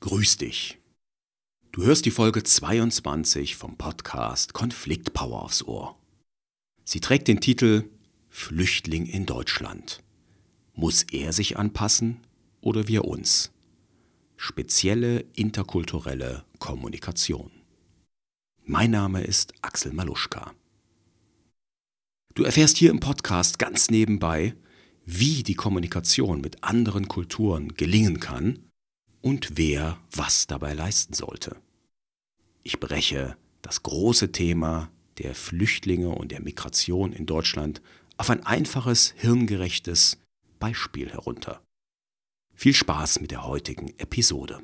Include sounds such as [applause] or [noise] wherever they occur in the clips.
Grüß dich. Du hörst die Folge 22 vom Podcast Konfliktpower aufs Ohr. Sie trägt den Titel Flüchtling in Deutschland. Muss er sich anpassen oder wir uns? Spezielle interkulturelle Kommunikation. Mein Name ist Axel Maluschka. Du erfährst hier im Podcast ganz nebenbei, wie die Kommunikation mit anderen Kulturen gelingen kann und wer was dabei leisten sollte. Ich breche das große Thema der Flüchtlinge und der Migration in Deutschland auf ein einfaches, hirngerechtes Beispiel herunter. Viel Spaß mit der heutigen Episode.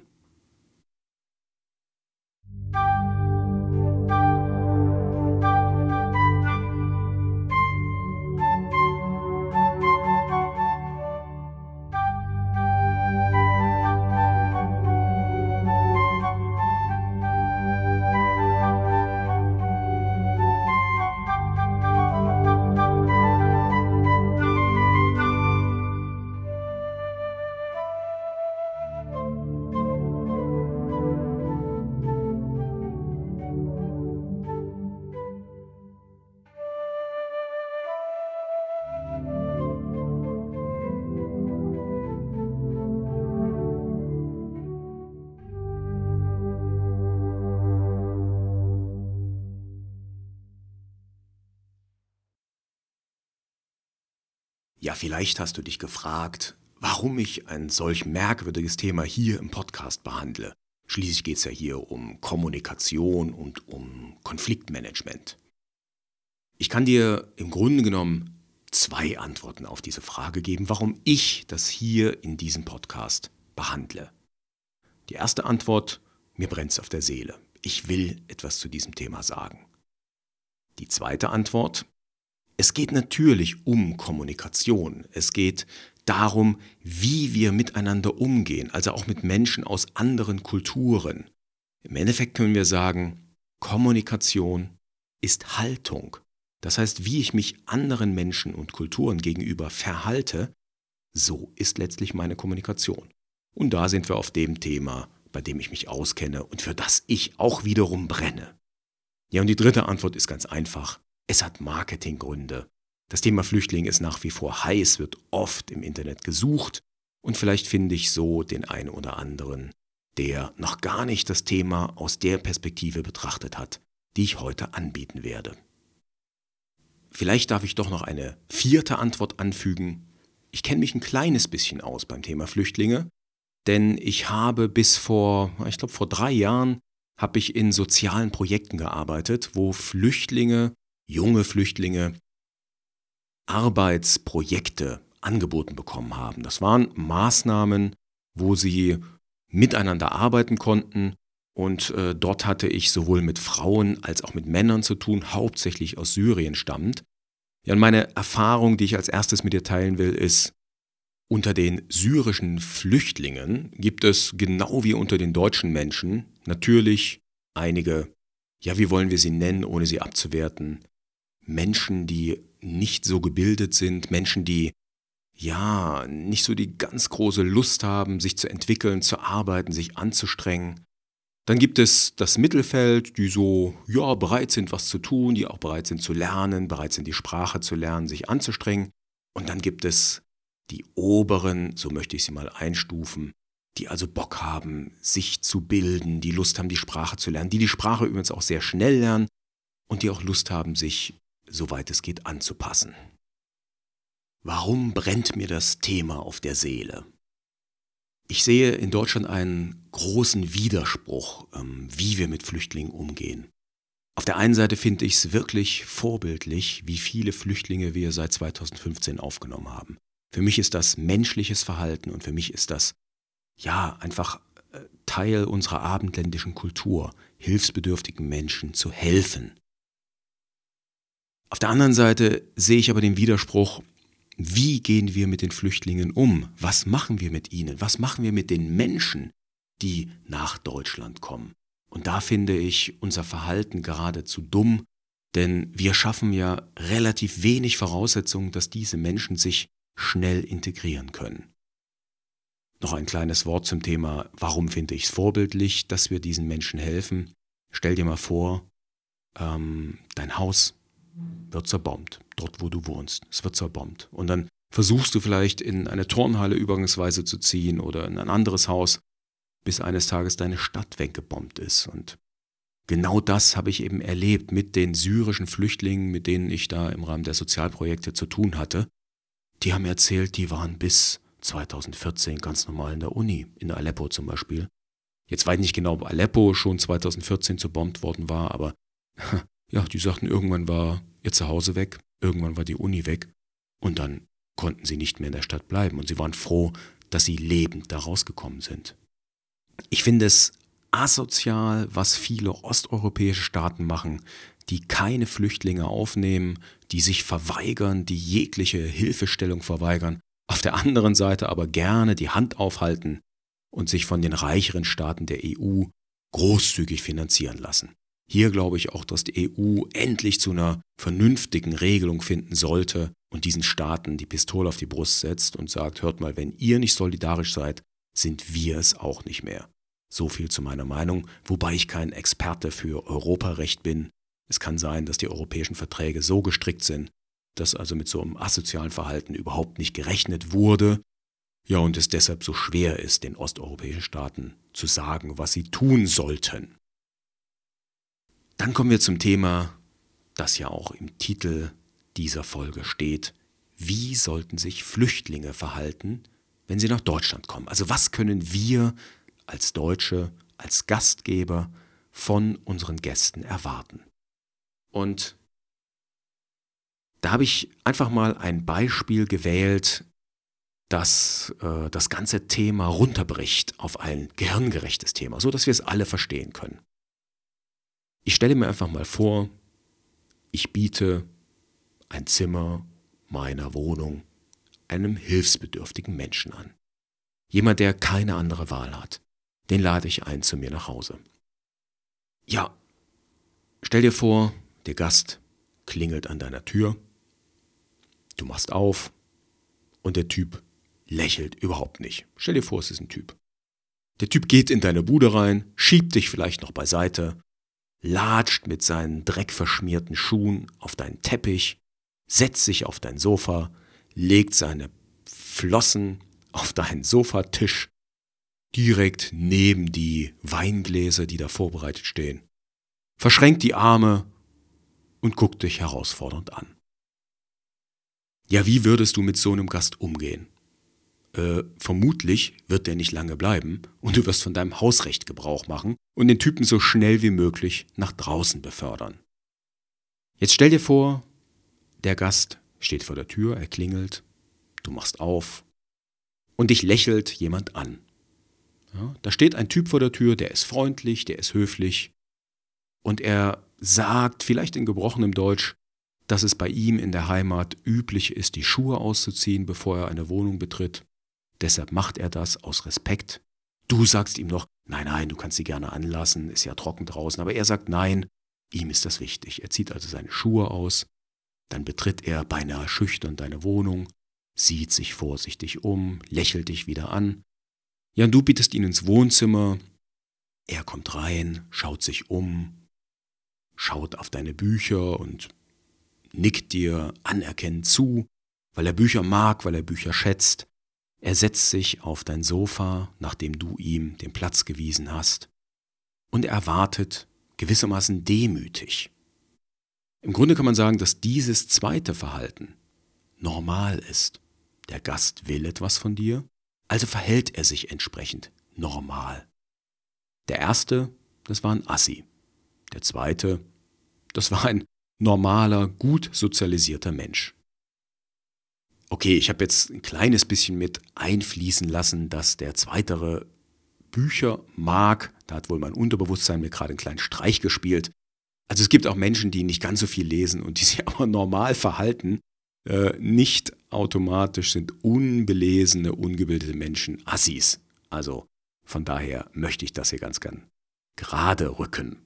Vielleicht hast du dich gefragt, warum ich ein solch merkwürdiges Thema hier im Podcast behandle. Schließlich geht es ja hier um Kommunikation und um Konfliktmanagement. Ich kann dir im Grunde genommen zwei Antworten auf diese Frage geben, warum ich das hier in diesem Podcast behandle. Die erste Antwort, mir brennt es auf der Seele. Ich will etwas zu diesem Thema sagen. Die zweite Antwort, es geht natürlich um Kommunikation. Es geht darum, wie wir miteinander umgehen, also auch mit Menschen aus anderen Kulturen. Im Endeffekt können wir sagen, Kommunikation ist Haltung. Das heißt, wie ich mich anderen Menschen und Kulturen gegenüber verhalte, so ist letztlich meine Kommunikation. Und da sind wir auf dem Thema, bei dem ich mich auskenne und für das ich auch wiederum brenne. Ja, und die dritte Antwort ist ganz einfach. Es hat Marketinggründe. Das Thema Flüchtling ist nach wie vor heiß, wird oft im Internet gesucht und vielleicht finde ich so den einen oder anderen, der noch gar nicht das Thema aus der Perspektive betrachtet hat, die ich heute anbieten werde. Vielleicht darf ich doch noch eine vierte Antwort anfügen. Ich kenne mich ein kleines bisschen aus beim Thema Flüchtlinge, denn ich habe bis vor, ich glaube vor drei Jahren, habe ich in sozialen Projekten gearbeitet, wo Flüchtlinge junge Flüchtlinge Arbeitsprojekte angeboten bekommen haben. Das waren Maßnahmen, wo sie miteinander arbeiten konnten. Und äh, dort hatte ich sowohl mit Frauen als auch mit Männern zu tun, hauptsächlich aus Syrien stammend. Ja, und meine Erfahrung, die ich als erstes mit dir teilen will, ist, unter den syrischen Flüchtlingen gibt es genau wie unter den deutschen Menschen natürlich einige, ja, wie wollen wir sie nennen, ohne sie abzuwerten, Menschen, die nicht so gebildet sind, Menschen, die ja nicht so die ganz große Lust haben, sich zu entwickeln, zu arbeiten, sich anzustrengen. Dann gibt es das Mittelfeld, die so ja bereit sind, was zu tun, die auch bereit sind zu lernen, bereit sind, die Sprache zu lernen, sich anzustrengen. Und dann gibt es die oberen, so möchte ich sie mal einstufen, die also Bock haben, sich zu bilden, die Lust haben, die Sprache zu lernen, die die Sprache übrigens auch sehr schnell lernen und die auch Lust haben, sich soweit es geht, anzupassen. Warum brennt mir das Thema auf der Seele? Ich sehe in Deutschland einen großen Widerspruch, ähm, wie wir mit Flüchtlingen umgehen. Auf der einen Seite finde ich es wirklich vorbildlich, wie viele Flüchtlinge wir seit 2015 aufgenommen haben. Für mich ist das menschliches Verhalten und für mich ist das ja einfach äh, Teil unserer abendländischen Kultur, hilfsbedürftigen Menschen zu helfen. Auf der anderen Seite sehe ich aber den Widerspruch, wie gehen wir mit den Flüchtlingen um? Was machen wir mit ihnen? Was machen wir mit den Menschen, die nach Deutschland kommen? Und da finde ich unser Verhalten geradezu dumm, denn wir schaffen ja relativ wenig Voraussetzungen, dass diese Menschen sich schnell integrieren können. Noch ein kleines Wort zum Thema, warum finde ich es vorbildlich, dass wir diesen Menschen helfen. Stell dir mal vor, ähm, dein Haus wird zerbombt, dort wo du wohnst. Es wird zerbombt. Und dann versuchst du vielleicht in eine Turnhalle übergangsweise zu ziehen oder in ein anderes Haus, bis eines Tages deine Stadt weggebombt ist. Und genau das habe ich eben erlebt mit den syrischen Flüchtlingen, mit denen ich da im Rahmen der Sozialprojekte zu tun hatte. Die haben erzählt, die waren bis 2014 ganz normal in der Uni, in Aleppo zum Beispiel. Jetzt weiß ich nicht genau, ob Aleppo schon 2014 zerbombt worden war, aber ja, die sagten, irgendwann war ihr Zuhause weg, irgendwann war die Uni weg und dann konnten sie nicht mehr in der Stadt bleiben und sie waren froh, dass sie lebend da rausgekommen sind. Ich finde es asozial, was viele osteuropäische Staaten machen, die keine Flüchtlinge aufnehmen, die sich verweigern, die jegliche Hilfestellung verweigern, auf der anderen Seite aber gerne die Hand aufhalten und sich von den reicheren Staaten der EU großzügig finanzieren lassen. Hier glaube ich auch, dass die EU endlich zu einer vernünftigen Regelung finden sollte und diesen Staaten die Pistole auf die Brust setzt und sagt, hört mal, wenn ihr nicht solidarisch seid, sind wir es auch nicht mehr. So viel zu meiner Meinung, wobei ich kein Experte für Europarecht bin. Es kann sein, dass die europäischen Verträge so gestrickt sind, dass also mit so einem asozialen Verhalten überhaupt nicht gerechnet wurde. Ja, und es deshalb so schwer ist, den osteuropäischen Staaten zu sagen, was sie tun sollten. Dann kommen wir zum Thema, das ja auch im Titel dieser Folge steht. Wie sollten sich Flüchtlinge verhalten, wenn sie nach Deutschland kommen? Also was können wir als Deutsche, als Gastgeber von unseren Gästen erwarten? Und da habe ich einfach mal ein Beispiel gewählt, das äh, das ganze Thema runterbricht auf ein gehirngerechtes Thema, so dass wir es alle verstehen können. Ich stelle mir einfach mal vor, ich biete ein Zimmer meiner Wohnung einem hilfsbedürftigen Menschen an. Jemand, der keine andere Wahl hat. Den lade ich ein zu mir nach Hause. Ja, stell dir vor, der Gast klingelt an deiner Tür, du machst auf und der Typ lächelt überhaupt nicht. Stell dir vor, es ist ein Typ. Der Typ geht in deine Bude rein, schiebt dich vielleicht noch beiseite latscht mit seinen dreckverschmierten Schuhen auf deinen Teppich, setzt sich auf dein Sofa, legt seine Flossen auf deinen Sofatisch, direkt neben die Weingläser, die da vorbereitet stehen, verschränkt die Arme und guckt dich herausfordernd an. Ja, wie würdest du mit so einem Gast umgehen? Äh, vermutlich wird der nicht lange bleiben und du wirst von deinem Hausrecht Gebrauch machen und den Typen so schnell wie möglich nach draußen befördern. Jetzt stell dir vor, der Gast steht vor der Tür, er klingelt, du machst auf und dich lächelt jemand an. Ja, da steht ein Typ vor der Tür, der ist freundlich, der ist höflich und er sagt, vielleicht in gebrochenem Deutsch, dass es bei ihm in der Heimat üblich ist, die Schuhe auszuziehen, bevor er eine Wohnung betritt Deshalb macht er das aus Respekt. Du sagst ihm noch, nein, nein, du kannst sie gerne anlassen, ist ja trocken draußen. Aber er sagt nein, ihm ist das wichtig. Er zieht also seine Schuhe aus, dann betritt er beinahe schüchtern deine Wohnung, sieht sich vorsichtig um, lächelt dich wieder an. Ja, und du bietest ihn ins Wohnzimmer. Er kommt rein, schaut sich um, schaut auf deine Bücher und nickt dir anerkennend zu, weil er Bücher mag, weil er Bücher schätzt. Er setzt sich auf dein Sofa, nachdem du ihm den Platz gewiesen hast, und er wartet gewissermaßen demütig. Im Grunde kann man sagen, dass dieses zweite Verhalten normal ist. Der Gast will etwas von dir, also verhält er sich entsprechend normal. Der erste, das war ein Assi. Der zweite, das war ein normaler, gut sozialisierter Mensch. Okay, ich habe jetzt ein kleines bisschen mit einfließen lassen, dass der Zweitere Bücher mag. Da hat wohl mein Unterbewusstsein mir gerade einen kleinen Streich gespielt. Also es gibt auch Menschen, die nicht ganz so viel lesen und die [laughs] sich aber normal verhalten. Äh, nicht automatisch sind unbelesene, ungebildete Menschen Assis. Also von daher möchte ich das hier ganz gern gerade rücken.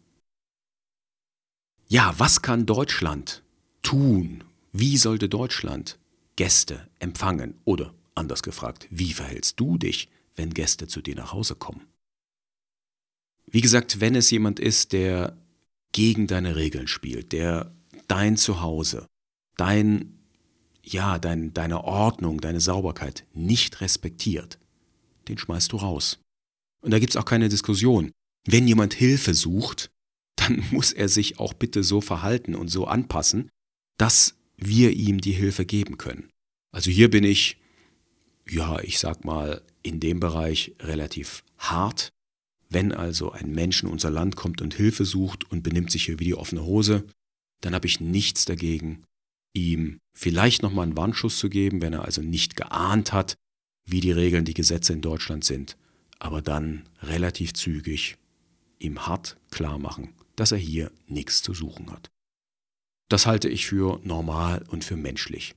Ja, was kann Deutschland tun? Wie sollte Deutschland Gäste empfangen? Oder anders gefragt, wie verhältst du dich, wenn Gäste zu dir nach Hause kommen. Wie gesagt, wenn es jemand ist, der gegen deine Regeln spielt, der dein Zuhause, dein, ja, dein, deine Ordnung, deine Sauberkeit nicht respektiert, den schmeißt du raus. Und da gibt es auch keine Diskussion. Wenn jemand Hilfe sucht, dann [laughs] muss er sich auch bitte so verhalten und so anpassen, dass wir ihm die Hilfe geben können. Also hier bin ich, ja, ich sag mal, in dem Bereich relativ hart. Wenn also ein Mensch in unser Land kommt und Hilfe sucht und benimmt sich hier wie die offene Hose, dann habe ich nichts dagegen, ihm vielleicht nochmal einen Warnschuss zu geben, wenn er also nicht geahnt hat, wie die Regeln, die Gesetze in Deutschland sind, aber dann relativ zügig ihm hart klar machen, dass er hier nichts zu suchen hat. Das halte ich für normal und für menschlich.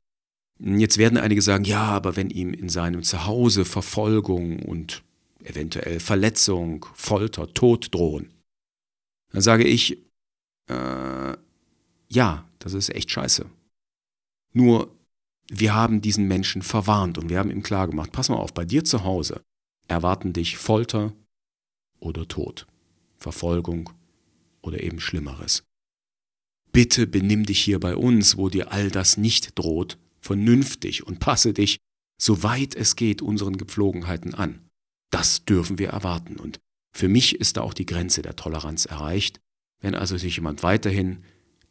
Jetzt werden einige sagen, ja, aber wenn ihm in seinem Zuhause Verfolgung und eventuell Verletzung, Folter, Tod drohen, dann sage ich, äh, ja, das ist echt scheiße. Nur, wir haben diesen Menschen verwarnt und wir haben ihm klargemacht, pass mal auf, bei dir zu Hause erwarten dich Folter oder Tod, Verfolgung oder eben Schlimmeres. Bitte benimm dich hier bei uns, wo dir all das nicht droht, vernünftig und passe dich, soweit es geht, unseren Gepflogenheiten an. Das dürfen wir erwarten. Und für mich ist da auch die Grenze der Toleranz erreicht. Wenn also sich jemand weiterhin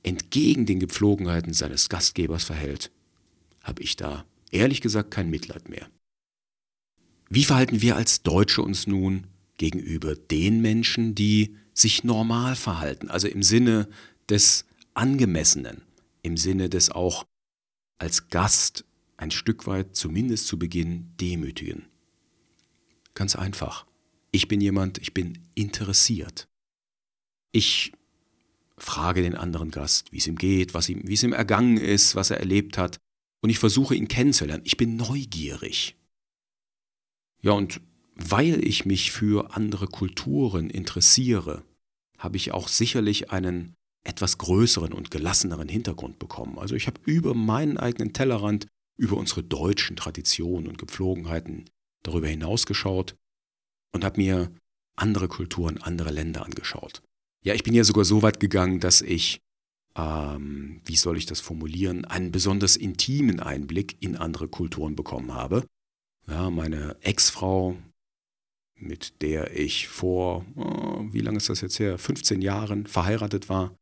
entgegen den Gepflogenheiten seines Gastgebers verhält, habe ich da ehrlich gesagt kein Mitleid mehr. Wie verhalten wir als Deutsche uns nun gegenüber den Menschen, die sich normal verhalten, also im Sinne des Angemessenen, im Sinne des auch als Gast ein Stück weit zumindest zu Beginn demütigen? Ganz einfach. Ich bin jemand, ich bin interessiert. Ich frage den anderen Gast, wie es ihm geht, was ihm, wie es ihm ergangen ist, was er erlebt hat, und ich versuche ihn kennenzulernen. Ich bin neugierig. Ja, und weil ich mich für andere Kulturen interessiere, habe ich auch sicherlich einen etwas größeren und gelasseneren Hintergrund bekommen. Also ich habe über meinen eigenen Tellerrand, über unsere deutschen Traditionen und Gepflogenheiten darüber hinausgeschaut und habe mir andere Kulturen, andere Länder angeschaut. Ja, ich bin ja sogar so weit gegangen, dass ich, ähm, wie soll ich das formulieren, einen besonders intimen Einblick in andere Kulturen bekommen habe. Ja, meine Ex-Frau, mit der ich vor, oh, wie lange ist das jetzt her, 15 Jahren verheiratet war,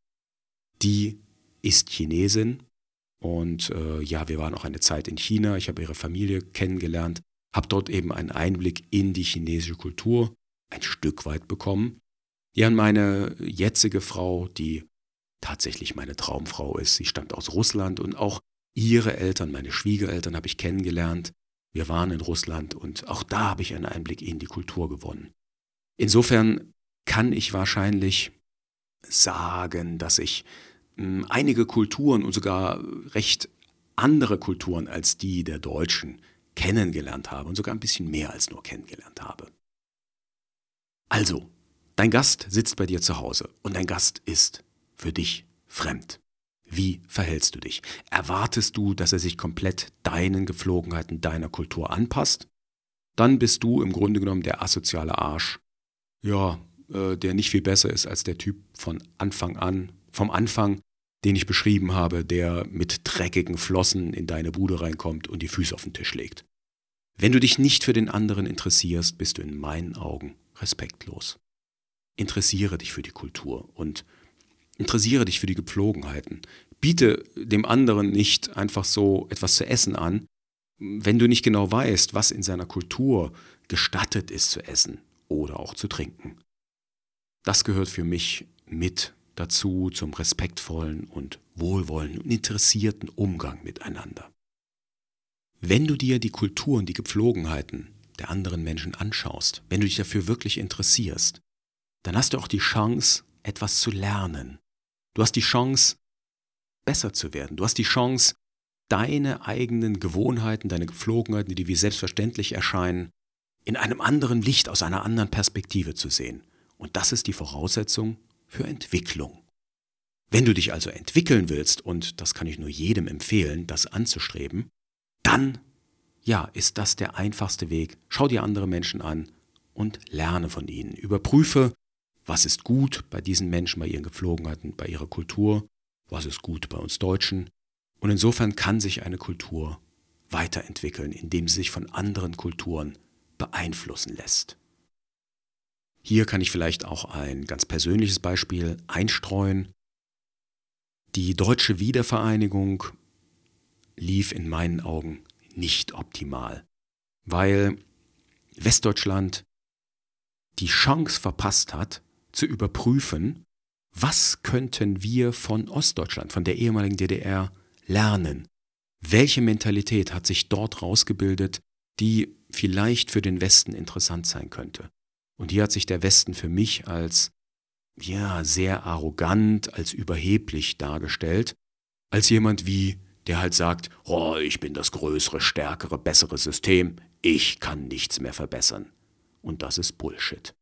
die ist Chinesin und äh, ja, wir waren auch eine Zeit in China. Ich habe ihre Familie kennengelernt habe dort eben einen Einblick in die chinesische Kultur ein Stück weit bekommen. Ja, und meine jetzige Frau, die tatsächlich meine Traumfrau ist, sie stammt aus Russland und auch ihre Eltern, meine Schwiegereltern habe ich kennengelernt. Wir waren in Russland und auch da habe ich einen Einblick in die Kultur gewonnen. Insofern kann ich wahrscheinlich sagen, dass ich einige Kulturen und sogar recht andere Kulturen als die der Deutschen kennengelernt habe und sogar ein bisschen mehr als nur kennengelernt habe. Also, dein Gast sitzt bei dir zu Hause und dein Gast ist für dich fremd. Wie verhältst du dich? Erwartest du, dass er sich komplett deinen Gepflogenheiten, deiner Kultur anpasst? Dann bist du im Grunde genommen der asoziale Arsch, ja, äh, der nicht viel besser ist als der Typ von Anfang an, vom Anfang, den ich beschrieben habe, der mit dreckigen Flossen in deine Bude reinkommt und die Füße auf den Tisch legt. Wenn du dich nicht für den anderen interessierst, bist du in meinen Augen respektlos. Interessiere dich für die Kultur und interessiere dich für die Gepflogenheiten. Biete dem anderen nicht einfach so etwas zu essen an, wenn du nicht genau weißt, was in seiner Kultur gestattet ist zu essen oder auch zu trinken. Das gehört für mich mit dazu zum respektvollen und wohlwollenden und interessierten Umgang miteinander. Wenn du dir die Kulturen, die Gepflogenheiten der anderen Menschen anschaust, wenn du dich dafür wirklich interessierst, dann hast du auch die Chance, etwas zu lernen. Du hast die Chance, besser zu werden. Du hast die Chance, deine eigenen Gewohnheiten, deine Gepflogenheiten, die wie selbstverständlich erscheinen, in einem anderen Licht, aus einer anderen Perspektive zu sehen. Und das ist die Voraussetzung für Entwicklung. Wenn du dich also entwickeln willst, und das kann ich nur jedem empfehlen, das anzustreben, dann ja, ist das der einfachste Weg. Schau dir andere Menschen an und lerne von ihnen. Überprüfe, was ist gut bei diesen Menschen, bei ihren Gepflogenheiten, bei ihrer Kultur, was ist gut bei uns Deutschen. Und insofern kann sich eine Kultur weiterentwickeln, indem sie sich von anderen Kulturen beeinflussen lässt. Hier kann ich vielleicht auch ein ganz persönliches Beispiel einstreuen. Die deutsche Wiedervereinigung lief in meinen Augen nicht optimal, weil Westdeutschland die Chance verpasst hat, zu überprüfen, was könnten wir von Ostdeutschland, von der ehemaligen DDR lernen? Welche Mentalität hat sich dort rausgebildet, die vielleicht für den Westen interessant sein könnte? Und hier hat sich der Westen für mich als ja, sehr arrogant, als überheblich dargestellt, als jemand wie, der halt sagt, oh, ich bin das größere, stärkere, bessere System, ich kann nichts mehr verbessern. Und das ist Bullshit.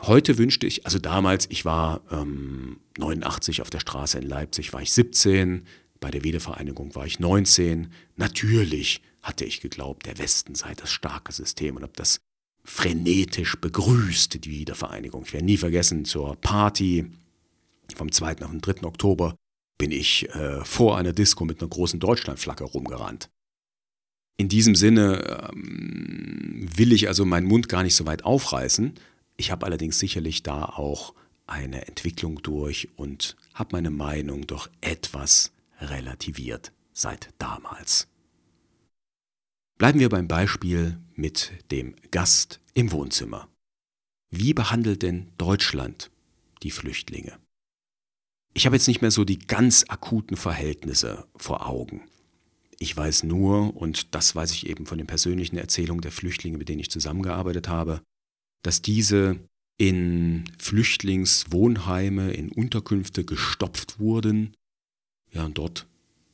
Heute wünschte ich, also damals, ich war ähm, 89 auf der Straße in Leipzig, war ich 17, bei der Wiedervereinigung war ich 19. Natürlich hatte ich geglaubt, der Westen sei das starke System und habe das frenetisch begrüßt, die Wiedervereinigung. Ich werde nie vergessen, zur Party vom 2. auf den 3. Oktober bin ich äh, vor einer Disco mit einer großen Deutschlandflagge rumgerannt. In diesem Sinne ähm, will ich also meinen Mund gar nicht so weit aufreißen, ich habe allerdings sicherlich da auch eine Entwicklung durch und habe meine Meinung doch etwas relativiert seit damals. Bleiben wir beim Beispiel mit dem Gast im Wohnzimmer. Wie behandelt denn Deutschland die Flüchtlinge? Ich habe jetzt nicht mehr so die ganz akuten Verhältnisse vor Augen. Ich weiß nur, und das weiß ich eben von den persönlichen Erzählungen der Flüchtlinge, mit denen ich zusammengearbeitet habe, dass diese in Flüchtlingswohnheime, in Unterkünfte gestopft wurden. Ja, und dort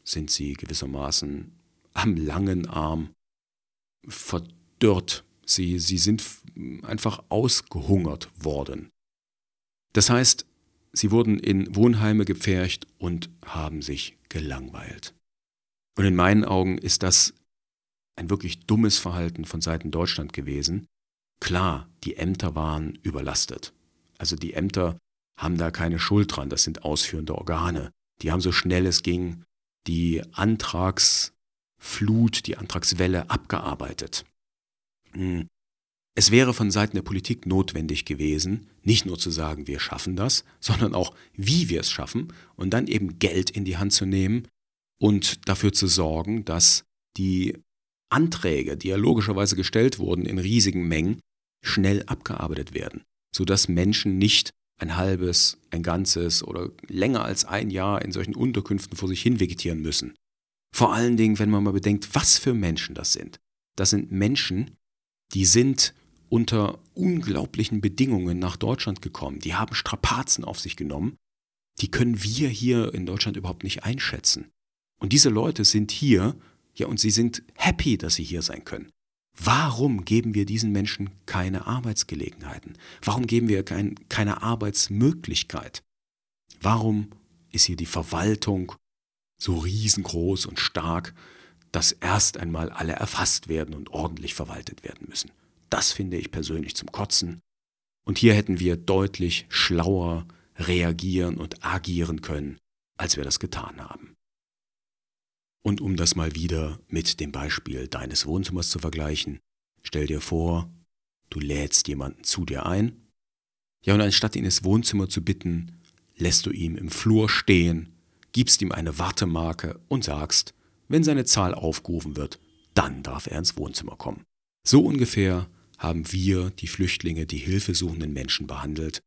sind sie gewissermaßen am langen Arm verdörrt. Sie, sie sind einfach ausgehungert worden. Das heißt, sie wurden in Wohnheime gepfercht und haben sich gelangweilt. Und in meinen Augen ist das ein wirklich dummes Verhalten von Seiten Deutschland gewesen, Klar, die Ämter waren überlastet. Also die Ämter haben da keine Schuld dran, das sind ausführende Organe. Die haben so schnell es ging die Antragsflut, die Antragswelle abgearbeitet. Hm. Es wäre von Seiten der Politik notwendig gewesen, nicht nur zu sagen, wir schaffen das, sondern auch, wie wir es schaffen und dann eben Geld in die Hand zu nehmen und dafür zu sorgen, dass die Anträge, die ja logischerweise gestellt wurden in riesigen Mengen, schnell abgearbeitet werden, sodass Menschen nicht ein halbes, ein ganzes oder länger als ein Jahr in solchen Unterkünften vor sich hin vegetieren müssen. Vor allen Dingen, wenn man mal bedenkt, was für Menschen das sind. Das sind Menschen, die sind unter unglaublichen Bedingungen nach Deutschland gekommen. Die haben Strapazen auf sich genommen. Die können wir hier in Deutschland überhaupt nicht einschätzen. Und diese Leute sind hier, ja, und sie sind happy, dass sie hier sein können. Warum geben wir diesen Menschen keine Arbeitsgelegenheiten? Warum geben wir kein, keine Arbeitsmöglichkeit? Warum ist hier die Verwaltung so riesengroß und stark, dass erst einmal alle erfasst werden und ordentlich verwaltet werden müssen? Das finde ich persönlich zum Kotzen. Und hier hätten wir deutlich schlauer reagieren und agieren können, als wir das getan haben. Und um das mal wieder mit dem Beispiel deines Wohnzimmers zu vergleichen, stell dir vor, du lädst jemanden zu dir ein. Ja, und anstatt ihn ins Wohnzimmer zu bitten, lässt du ihn im Flur stehen, gibst ihm eine Wartemarke und sagst, wenn seine Zahl aufgerufen wird, dann darf er ins Wohnzimmer kommen. So ungefähr haben wir die Flüchtlinge, die hilfesuchenden Menschen behandelt.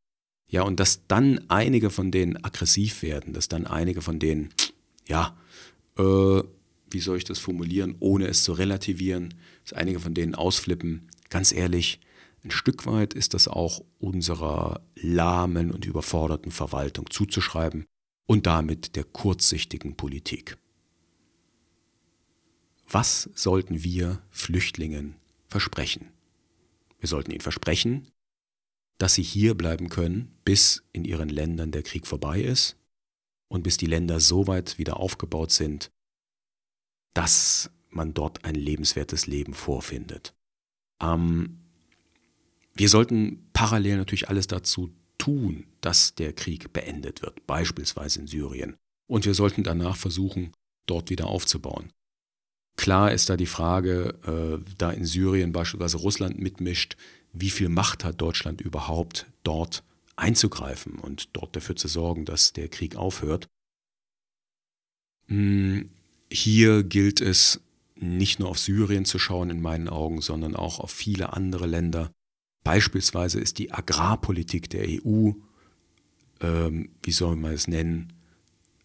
Ja, und dass dann einige von denen aggressiv werden, dass dann einige von denen, ja, äh, wie soll ich das formulieren, ohne es zu relativieren, dass einige von denen ausflippen. Ganz ehrlich, ein Stück weit ist das auch unserer lahmen und überforderten Verwaltung zuzuschreiben und damit der kurzsichtigen Politik. Was sollten wir Flüchtlingen versprechen? Wir sollten ihnen versprechen, dass sie hier bleiben können, bis in ihren Ländern der Krieg vorbei ist und bis die Länder so weit wieder aufgebaut sind, dass man dort ein lebenswertes Leben vorfindet. Ähm, wir sollten parallel natürlich alles dazu tun, dass der Krieg beendet wird, beispielsweise in Syrien. Und wir sollten danach versuchen, dort wieder aufzubauen. Klar ist da die Frage, äh, da in Syrien beispielsweise Russland mitmischt, wie viel Macht hat Deutschland überhaupt dort einzugreifen und dort dafür zu sorgen, dass der Krieg aufhört. Hm, hier gilt es nicht nur auf Syrien zu schauen in meinen Augen, sondern auch auf viele andere Länder. Beispielsweise ist die Agrarpolitik der EU, ähm, wie soll man es nennen,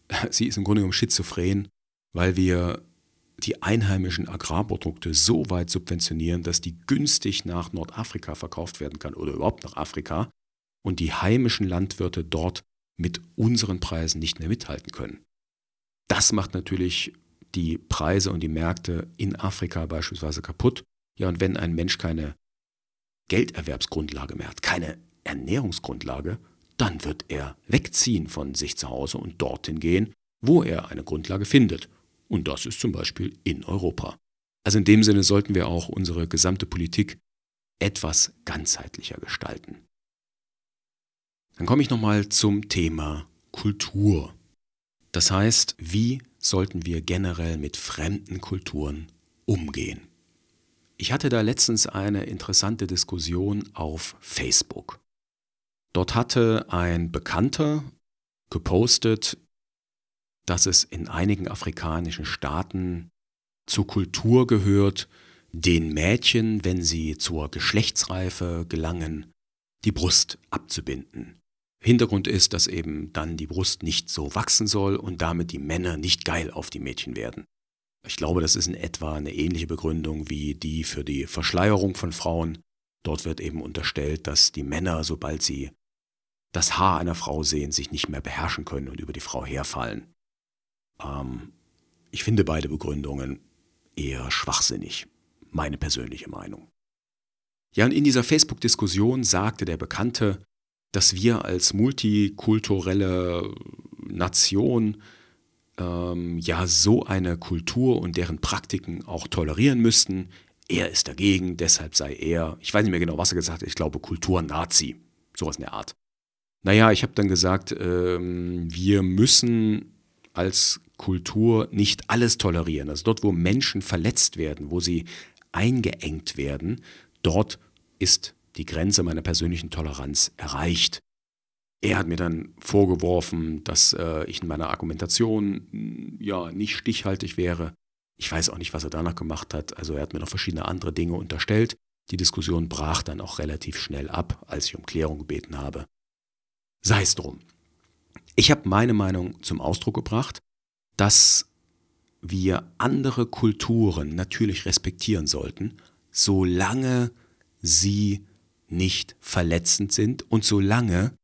[laughs] sie ist im Grunde genommen schizophren, weil wir die einheimischen Agrarprodukte so weit subventionieren, dass die günstig nach Nordafrika verkauft werden kann oder überhaupt nach Afrika und die heimischen Landwirte dort mit unseren Preisen nicht mehr mithalten können. Das macht natürlich die Preise und die Märkte in Afrika beispielsweise kaputt. Ja, und wenn ein Mensch keine Gelderwerbsgrundlage mehr hat, keine Ernährungsgrundlage, dann wird er wegziehen von sich zu Hause und dorthin gehen, wo er eine Grundlage findet. Und das ist zum Beispiel in Europa. Also in dem Sinne sollten wir auch unsere gesamte Politik etwas ganzheitlicher gestalten. Dann komme ich nochmal zum Thema Kultur. Das heißt, wie sollten wir generell mit fremden Kulturen umgehen? Ich hatte da letztens eine interessante Diskussion auf Facebook. Dort hatte ein Bekannter gepostet, dass es in einigen afrikanischen Staaten zur Kultur gehört, den Mädchen, wenn sie zur Geschlechtsreife gelangen, die Brust abzubinden. Hintergrund ist, dass eben dann die Brust nicht so wachsen soll und damit die Männer nicht geil auf die Mädchen werden. Ich glaube, das ist in etwa eine ähnliche Begründung wie die für die Verschleierung von Frauen. Dort wird eben unterstellt, dass die Männer, sobald sie das Haar einer Frau sehen, sich nicht mehr beherrschen können und über die Frau herfallen. Ähm, ich finde beide Begründungen eher schwachsinnig. Meine persönliche Meinung. Ja, und in dieser Facebook-Diskussion sagte der Bekannte, dass wir als multikulturelle Nation ähm, ja so eine Kultur und deren Praktiken auch tolerieren müssten. Er ist dagegen, deshalb sei er, ich weiß nicht mehr genau, was er gesagt hat, ich glaube Kulturnazi, sowas in der Art. Naja, ich habe dann gesagt, ähm, wir müssen als Kultur nicht alles tolerieren. Also dort, wo Menschen verletzt werden, wo sie eingeengt werden, dort ist die Grenze meiner persönlichen Toleranz erreicht. Er hat mir dann vorgeworfen, dass äh, ich in meiner Argumentation hm, ja nicht stichhaltig wäre. Ich weiß auch nicht, was er danach gemacht hat. Also er hat mir noch verschiedene andere Dinge unterstellt. Die Diskussion brach dann auch relativ schnell ab, als ich um Klärung gebeten habe. Sei es drum. Ich habe meine Meinung zum Ausdruck gebracht, dass wir andere Kulturen natürlich respektieren sollten, solange sie nicht verletzend sind und solange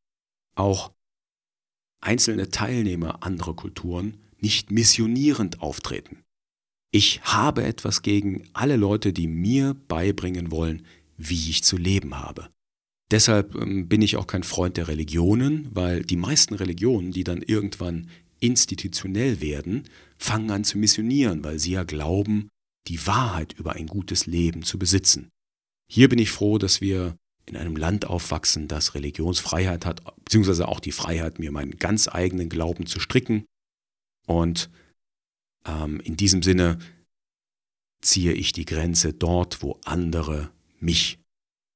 auch einzelne Teilnehmer anderer Kulturen nicht missionierend auftreten. Ich habe etwas gegen alle Leute, die mir beibringen wollen, wie ich zu leben habe. Deshalb ähm, bin ich auch kein Freund der Religionen, weil die meisten Religionen, die dann irgendwann institutionell werden, fangen an zu missionieren, weil sie ja glauben, die Wahrheit über ein gutes Leben zu besitzen. Hier bin ich froh, dass wir in einem Land aufwachsen, das Religionsfreiheit hat, beziehungsweise auch die Freiheit, mir meinen ganz eigenen Glauben zu stricken. Und ähm, in diesem Sinne ziehe ich die Grenze dort, wo andere mich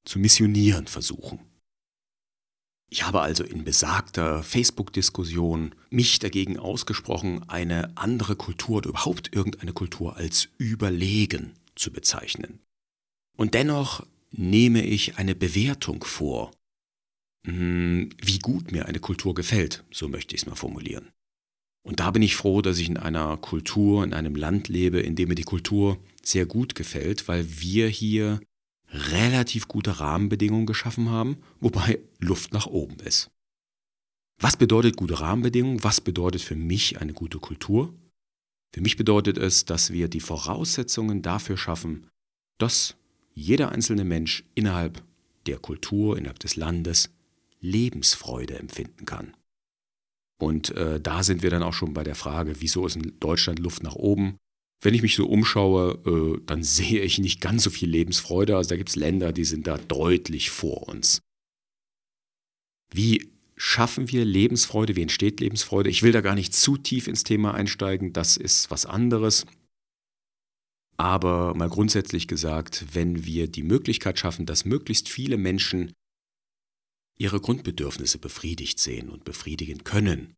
zu missionieren versuchen. Ich habe also in besagter Facebook-Diskussion mich dagegen ausgesprochen, eine andere Kultur oder überhaupt irgendeine Kultur als überlegen zu bezeichnen. Und dennoch nehme ich eine Bewertung vor, hm, wie gut mir eine Kultur gefällt, so möchte ich es mal formulieren. Und da bin ich froh, dass ich in einer Kultur, in einem Land lebe, in dem mir die Kultur sehr gut gefällt, weil wir hier relativ gute Rahmenbedingungen geschaffen haben, wobei Luft nach oben ist. Was bedeutet gute Rahmenbedingungen? Was bedeutet für mich eine gute Kultur? Für mich bedeutet es, dass wir die Voraussetzungen dafür schaffen, dass jeder einzelne Mensch innerhalb der Kultur, innerhalb des Landes Lebensfreude empfinden kann. Und äh, da sind wir dann auch schon bei der Frage, wieso ist in Deutschland Luft nach oben? wenn ich mich so umschaue, äh, dann [laughs] sehe ich nicht ganz so viel Lebensfreude. Also da gibt es Länder, die sind da deutlich vor uns. Wie schaffen wir Lebensfreude? Wie entsteht Lebensfreude? Ich will da gar nicht zu tief ins Thema einsteigen, das ist was anderes. Aber mal grundsätzlich gesagt, wenn wir die Möglichkeit schaffen, dass möglichst viele Menschen ihre Grundbedürfnisse befriedigt sehen und befriedigen können.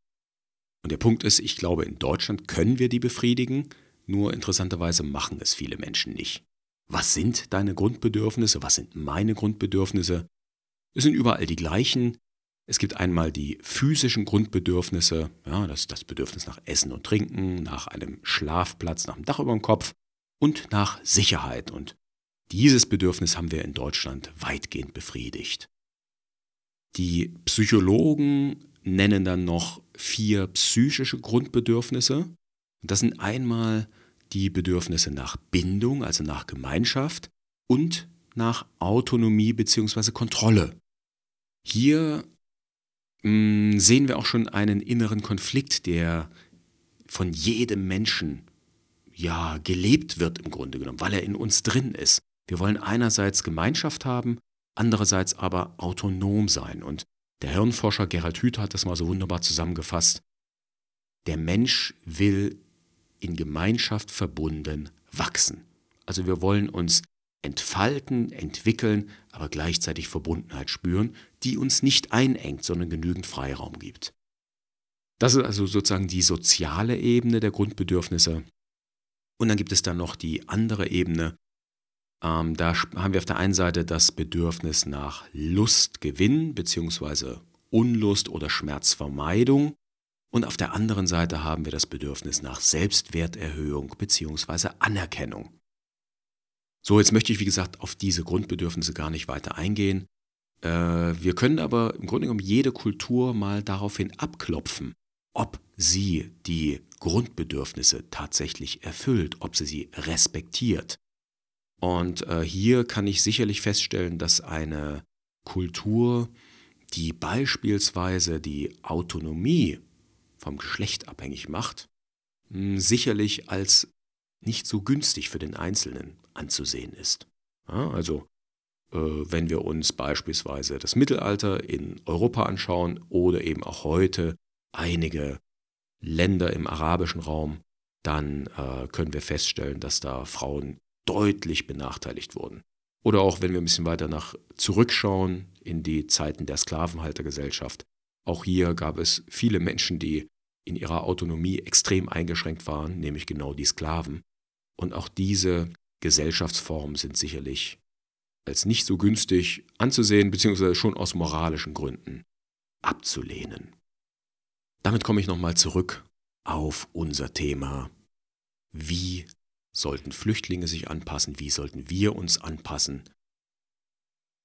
Und der Punkt ist, ich glaube, in Deutschland können wir die befriedigen, nur interessanterweise machen es viele Menschen nicht. Was sind deine Grundbedürfnisse? Was sind meine Grundbedürfnisse? Es sind überall die gleichen. Es gibt einmal die physischen Grundbedürfnisse, ja, das, das Bedürfnis nach Essen und Trinken, nach einem Schlafplatz, nach einem Dach über dem Kopf und nach Sicherheit. Und dieses Bedürfnis haben wir in Deutschland weitgehend befriedigt. Die Psychologen nennen dann noch vier psychische Grundbedürfnisse. Das sind einmal die Bedürfnisse nach Bindung, also nach Gemeinschaft und nach Autonomie bzw. Kontrolle. Hier mh, mm, sehen wir auch schon einen inneren Konflikt, der von jedem Menschen ja gelebt wird im Grunde genommen, weil er in uns drin ist. Wir wollen einerseits Gemeinschaft haben, andererseits aber autonom sein. Und der Hirnforscher Gerald Hüther hat das mal so wunderbar zusammengefasst. Der Mensch will in Gemeinschaft verbunden wachsen. Also wir wollen uns entfalten, entwickeln, aber gleichzeitig Verbundenheit spüren, die uns nicht einengt, sondern genügend Freiraum gibt. Das ist also sozusagen die soziale Ebene der Grundbedürfnisse. Und dann gibt es dann noch die andere Ebene. Ähm, da haben wir auf der einen Seite das Bedürfnis nach Lustgewinn bzw. Unlust oder Schmerzvermeidung. Und auf der anderen Seite haben wir das Bedürfnis nach Selbstwerterhöhung bzw. Anerkennung. So, jetzt möchte ich, wie gesagt, auf diese Grundbedürfnisse gar nicht weiter eingehen. Äh, wir können aber im Grunde genommen jede Kultur mal daraufhin abklopfen, ob sie die Grundbedürfnisse tatsächlich erfüllt, ob sie sie respektiert. Und äh, hier kann ich sicherlich feststellen, dass eine Kultur, die beispielsweise die Autonomie vom Geschlecht abhängig macht, hm, sicherlich als nicht so günstig für den Einzelnen anzusehen ist. Ja, also äh, wenn wir uns beispielsweise das Mittelalter in Europa anschauen oder eben auch heute einige Länder im arabischen Raum, dann äh, können wir feststellen, dass da Frauen deutlich benachteiligt wurden. Oder auch wenn wir ein bisschen weiter nach zurückschauen in die Zeiten der Sklavenhaltergesellschaft. Auch hier gab es viele Menschen, die in ihrer Autonomie extrem eingeschränkt waren, nämlich genau die Sklaven. Und auch diese Gesellschaftsformen sind sicherlich als nicht so günstig anzusehen, beziehungsweise schon aus moralischen Gründen abzulehnen. Damit komme ich nochmal zurück auf unser Thema. Wie sollten Flüchtlinge sich anpassen? Wie sollten wir uns anpassen?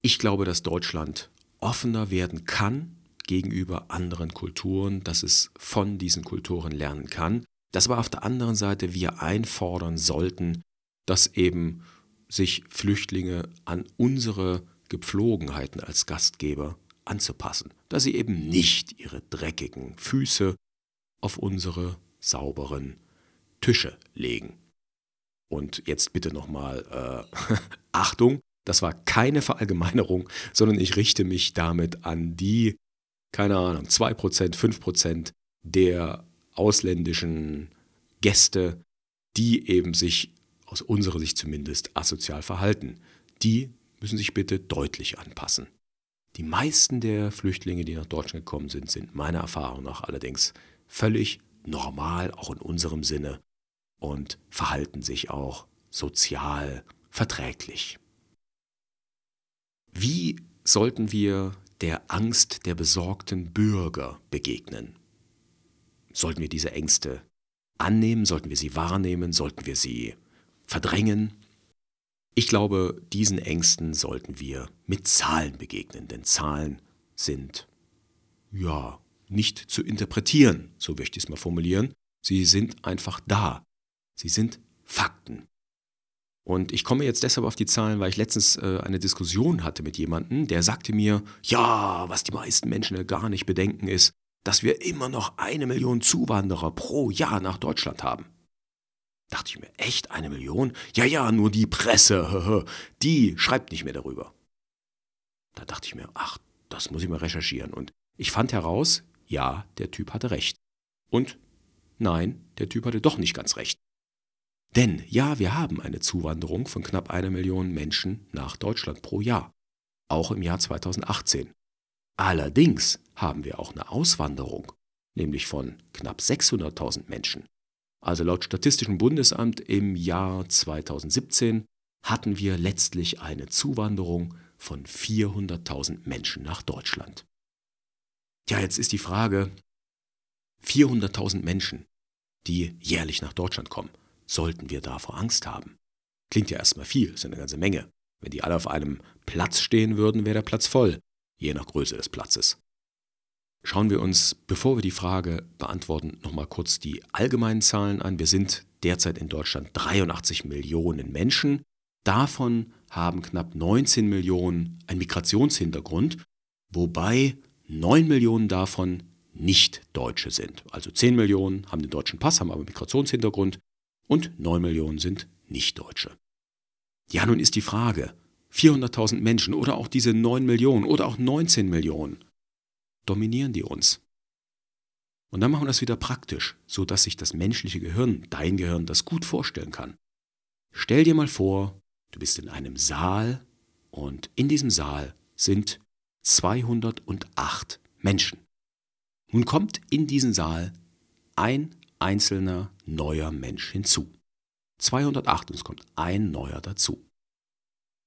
Ich glaube, dass Deutschland offener werden kann gegenüber anderen Kulturen, dass es von diesen Kulturen lernen kann, dass aber auf der anderen Seite wir einfordern sollten, dass eben sich Flüchtlinge an unsere Gepflogenheiten als Gastgeber anzupassen, dass sie eben nicht ihre dreckigen Füße auf unsere sauberen Tische legen. Und jetzt bitte nochmal äh, [laughs] Achtung, das war keine Verallgemeinerung, sondern ich richte mich damit an die keine Ahnung, 2%, 5% der ausländischen Gäste, die eben sich aus unserer Sicht zumindest asozial verhalten, die müssen sich bitte deutlich anpassen. Die meisten der Flüchtlinge, die nach Deutschland gekommen sind, sind meiner Erfahrung nach allerdings völlig normal, auch in unserem Sinne, und verhalten sich auch sozial verträglich. Wie sollten wir der Angst der besorgten Bürger begegnen. Sollten wir diese Ängste annehmen, sollten wir sie wahrnehmen, sollten wir sie verdrängen? Ich glaube, diesen Ängsten sollten wir mit Zahlen begegnen, denn Zahlen sind, ja, nicht zu interpretieren, so möchte ich es mal formulieren. Sie sind einfach da. Sie sind Fakten. Und ich komme jetzt deshalb auf die Zahlen, weil ich letztens äh, eine Diskussion hatte mit jemandem, der sagte mir, ja, was die meisten Menschen gar nicht bedenken ist, dass wir immer noch eine Million Zuwanderer pro Jahr nach Deutschland haben. Dachte ich mir, echt eine Million? Ja, ja, nur die Presse, [laughs] die schreibt nicht mehr darüber. Da dachte ich mir, ach, das muss ich mal recherchieren. Und ich fand heraus, ja, der Typ hatte recht. Und nein, der Typ hatte doch nicht ganz recht. Denn ja, wir haben eine Zuwanderung von knapp einer Million Menschen nach Deutschland pro Jahr, auch im Jahr 2018. Allerdings haben wir auch eine Auswanderung, nämlich von knapp 600.000 Menschen. Also laut Statistischem Bundesamt im Jahr 2017 hatten wir letztlich eine Zuwanderung von 400.000 Menschen nach Deutschland. Ja, jetzt ist die Frage, 400.000 Menschen, die jährlich nach Deutschland kommen, sollten wir davor Angst haben? Klingt ja erstmal viel, ist eine ganze Menge. Wenn die alle auf einem Platz stehen würden, wäre der Platz voll, je nach Größe des Platzes. Schauen wir uns, bevor wir die Frage beantworten, nochmal kurz die allgemeinen Zahlen an. Wir sind derzeit in Deutschland 83 Millionen Menschen. Davon haben knapp 19 Millionen einen Migrationshintergrund, wobei 9 Millionen davon nicht Deutsche sind. Also 10 Millionen haben den deutschen Pass, haben aber Migrationshintergrund und 9 Millionen sind Nicht-Deutsche. Ja, nun ist die Frage, 400.000 Menschen oder auch diese 9 Millionen oder auch 19 Millionen, dominieren die uns? Und dann machen wir das wieder praktisch, so dass sich das menschliche Gehirn, dein Gehirn, das gut vorstellen kann. Stell dir mal vor, du bist in einem Saal und in diesem Saal sind 208 Menschen. Nun kommt in diesen Saal ein einzelner neuer Mensch hinzu. 208 und es kommt ein neuer dazu.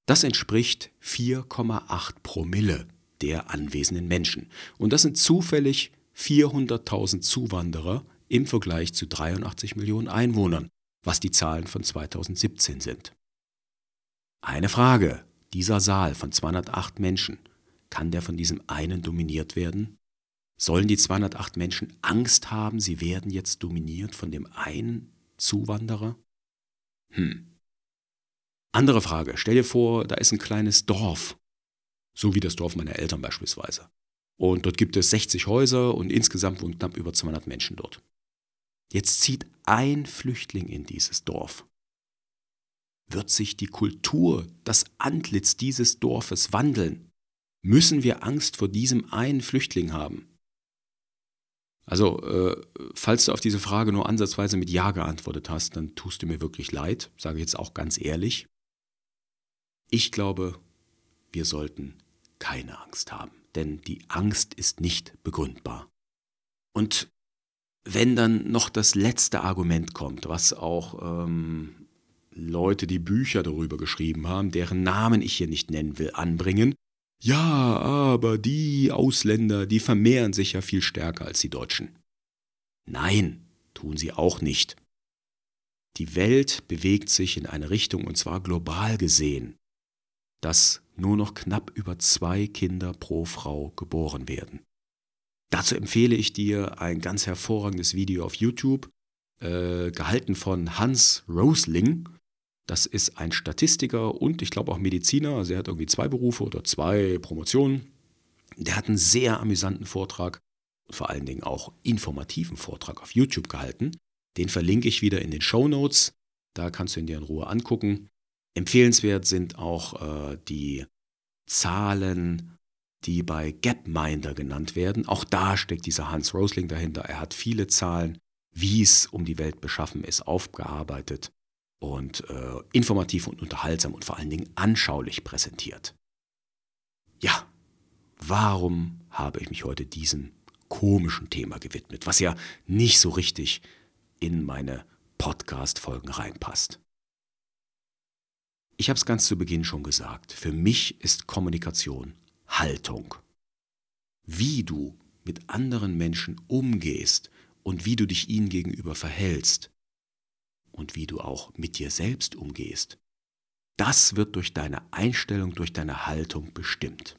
Das entspricht 4,8 Promille der anwesenden Menschen. Und das sind zufällig 400.000 Zuwanderer im Vergleich zu 83 Millionen Einwohnern, was die Zahlen von 2017 sind. Eine Frage. Dieser Saal von 208 Menschen, kann der von diesem einen dominiert werden? Sollen die 208 Menschen Angst haben, sie werden jetzt dominiert von dem einen Zuwanderer? Hm. Andere Frage. Stell dir vor, da ist ein kleines Dorf. So wie das Dorf meiner Eltern beispielsweise. Und dort gibt es 60 Häuser und insgesamt wohnen knapp über 200 Menschen dort. Jetzt zieht ein Flüchtling in dieses Dorf. Wird sich die Kultur, das Antlitz dieses Dorfes wandeln? Müssen wir Angst vor diesem einen Flüchtling haben? Also, äh, falls du auf diese Frage nur ansatzweise mit Ja geantwortet hast, dann tust du mir wirklich leid, sage ich jetzt auch ganz ehrlich. Ich glaube, wir sollten keine Angst haben, denn die Angst ist nicht begründbar. Und wenn dann noch das letzte Argument kommt, was auch ähm, Leute, die Bücher darüber geschrieben haben, deren Namen ich hier nicht nennen will, anbringen, ja, aber die Ausländer, die vermehren sich ja viel stärker als die Deutschen. Nein, tun sie auch nicht. Die Welt bewegt sich in eine Richtung, und zwar global gesehen, dass nur noch knapp über zwei Kinder pro Frau geboren werden. Dazu empfehle ich dir ein ganz hervorragendes Video auf YouTube, äh, gehalten von Hans Rosling. Das ist ein Statistiker und ich glaube auch Mediziner. Also er hat irgendwie zwei Berufe oder zwei Promotionen. Der hat einen sehr amüsanten Vortrag, vor allen Dingen auch informativen Vortrag auf YouTube gehalten. Den verlinke ich wieder in den Show Notes. Da kannst du ihn dir in Ruhe angucken. Empfehlenswert sind auch äh, die Zahlen, die bei Gapminder genannt werden. Auch da steckt dieser Hans Rosling dahinter. Er hat viele Zahlen, wie es um die Welt beschaffen ist, aufgearbeitet und äh, informativ und unterhaltsam und vor allen Dingen anschaulich präsentiert. Ja, warum habe ich mich heute diesem komischen Thema gewidmet, was ja nicht so richtig in meine Podcast-Folgen reinpasst? Ich habe es ganz zu Beginn schon gesagt, für mich ist Kommunikation Haltung. Wie du mit anderen Menschen umgehst und wie du dich ihnen gegenüber verhältst, und wie du auch mit dir selbst umgehst, das wird durch deine Einstellung, durch deine Haltung bestimmt.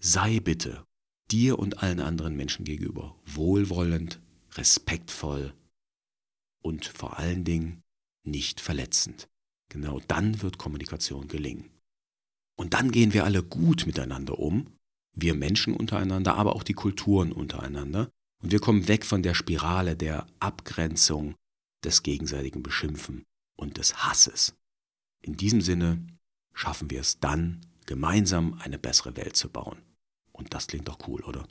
Sei bitte dir und allen anderen Menschen gegenüber wohlwollend, respektvoll und vor allen Dingen nicht verletzend. Genau dann wird Kommunikation gelingen. Und dann gehen wir alle gut miteinander um, wir Menschen untereinander, aber auch die Kulturen untereinander. Und wir kommen weg von der Spirale der Abgrenzung, des gegenseitigen Beschimpfen und des Hasses. In diesem Sinne schaffen wir es dann, gemeinsam eine bessere Welt zu bauen. Und das klingt doch cool, oder?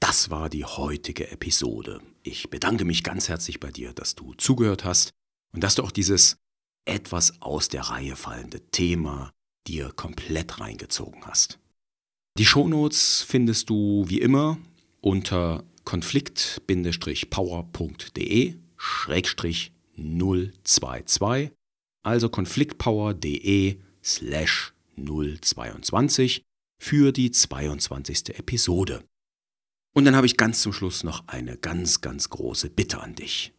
Das war die heutige Episode. Ich bedanke mich ganz herzlich bei dir, dass du zugehört hast und dass du auch dieses etwas aus der Reihe fallende Thema dir komplett reingezogen hast. Die Shownotes findest du wie immer unter konflikt-power.de 022, also konfliktpower.de slash 022 für die 22. Episode. Und dann habe ich ganz zum Schluss noch eine ganz, ganz große Bitte an dich.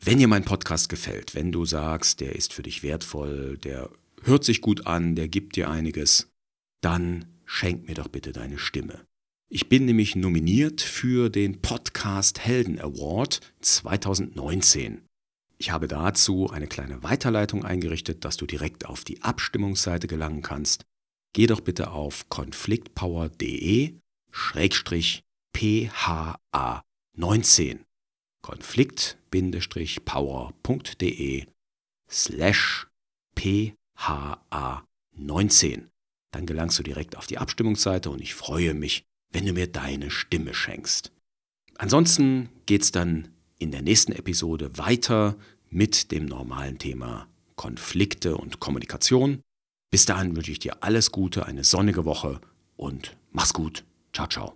Wenn dir mein Podcast gefällt, wenn du sagst, der ist für dich wertvoll, der hört sich gut an, der gibt dir einiges, dann schenk mir doch bitte deine Stimme. Ich bin nämlich nominiert für den Podcast Helden Award 2019. Ich habe dazu eine kleine Weiterleitung eingerichtet, dass du direkt auf die Abstimmungsseite gelangen kannst. Geh doch bitte auf konfliktpower.de PHA 19 konflikt-power.de slash PHA 19. Dann gelangst du direkt auf die Abstimmungsseite und ich freue mich, wenn du mir deine Stimme schenkst. Ansonsten geht's dann in der nächsten Episode weiter mit dem normalen Thema Konflikte und Kommunikation. Bis dahin wünsche ich dir alles Gute, eine sonnige Woche und mach's gut. Ciao, ciao.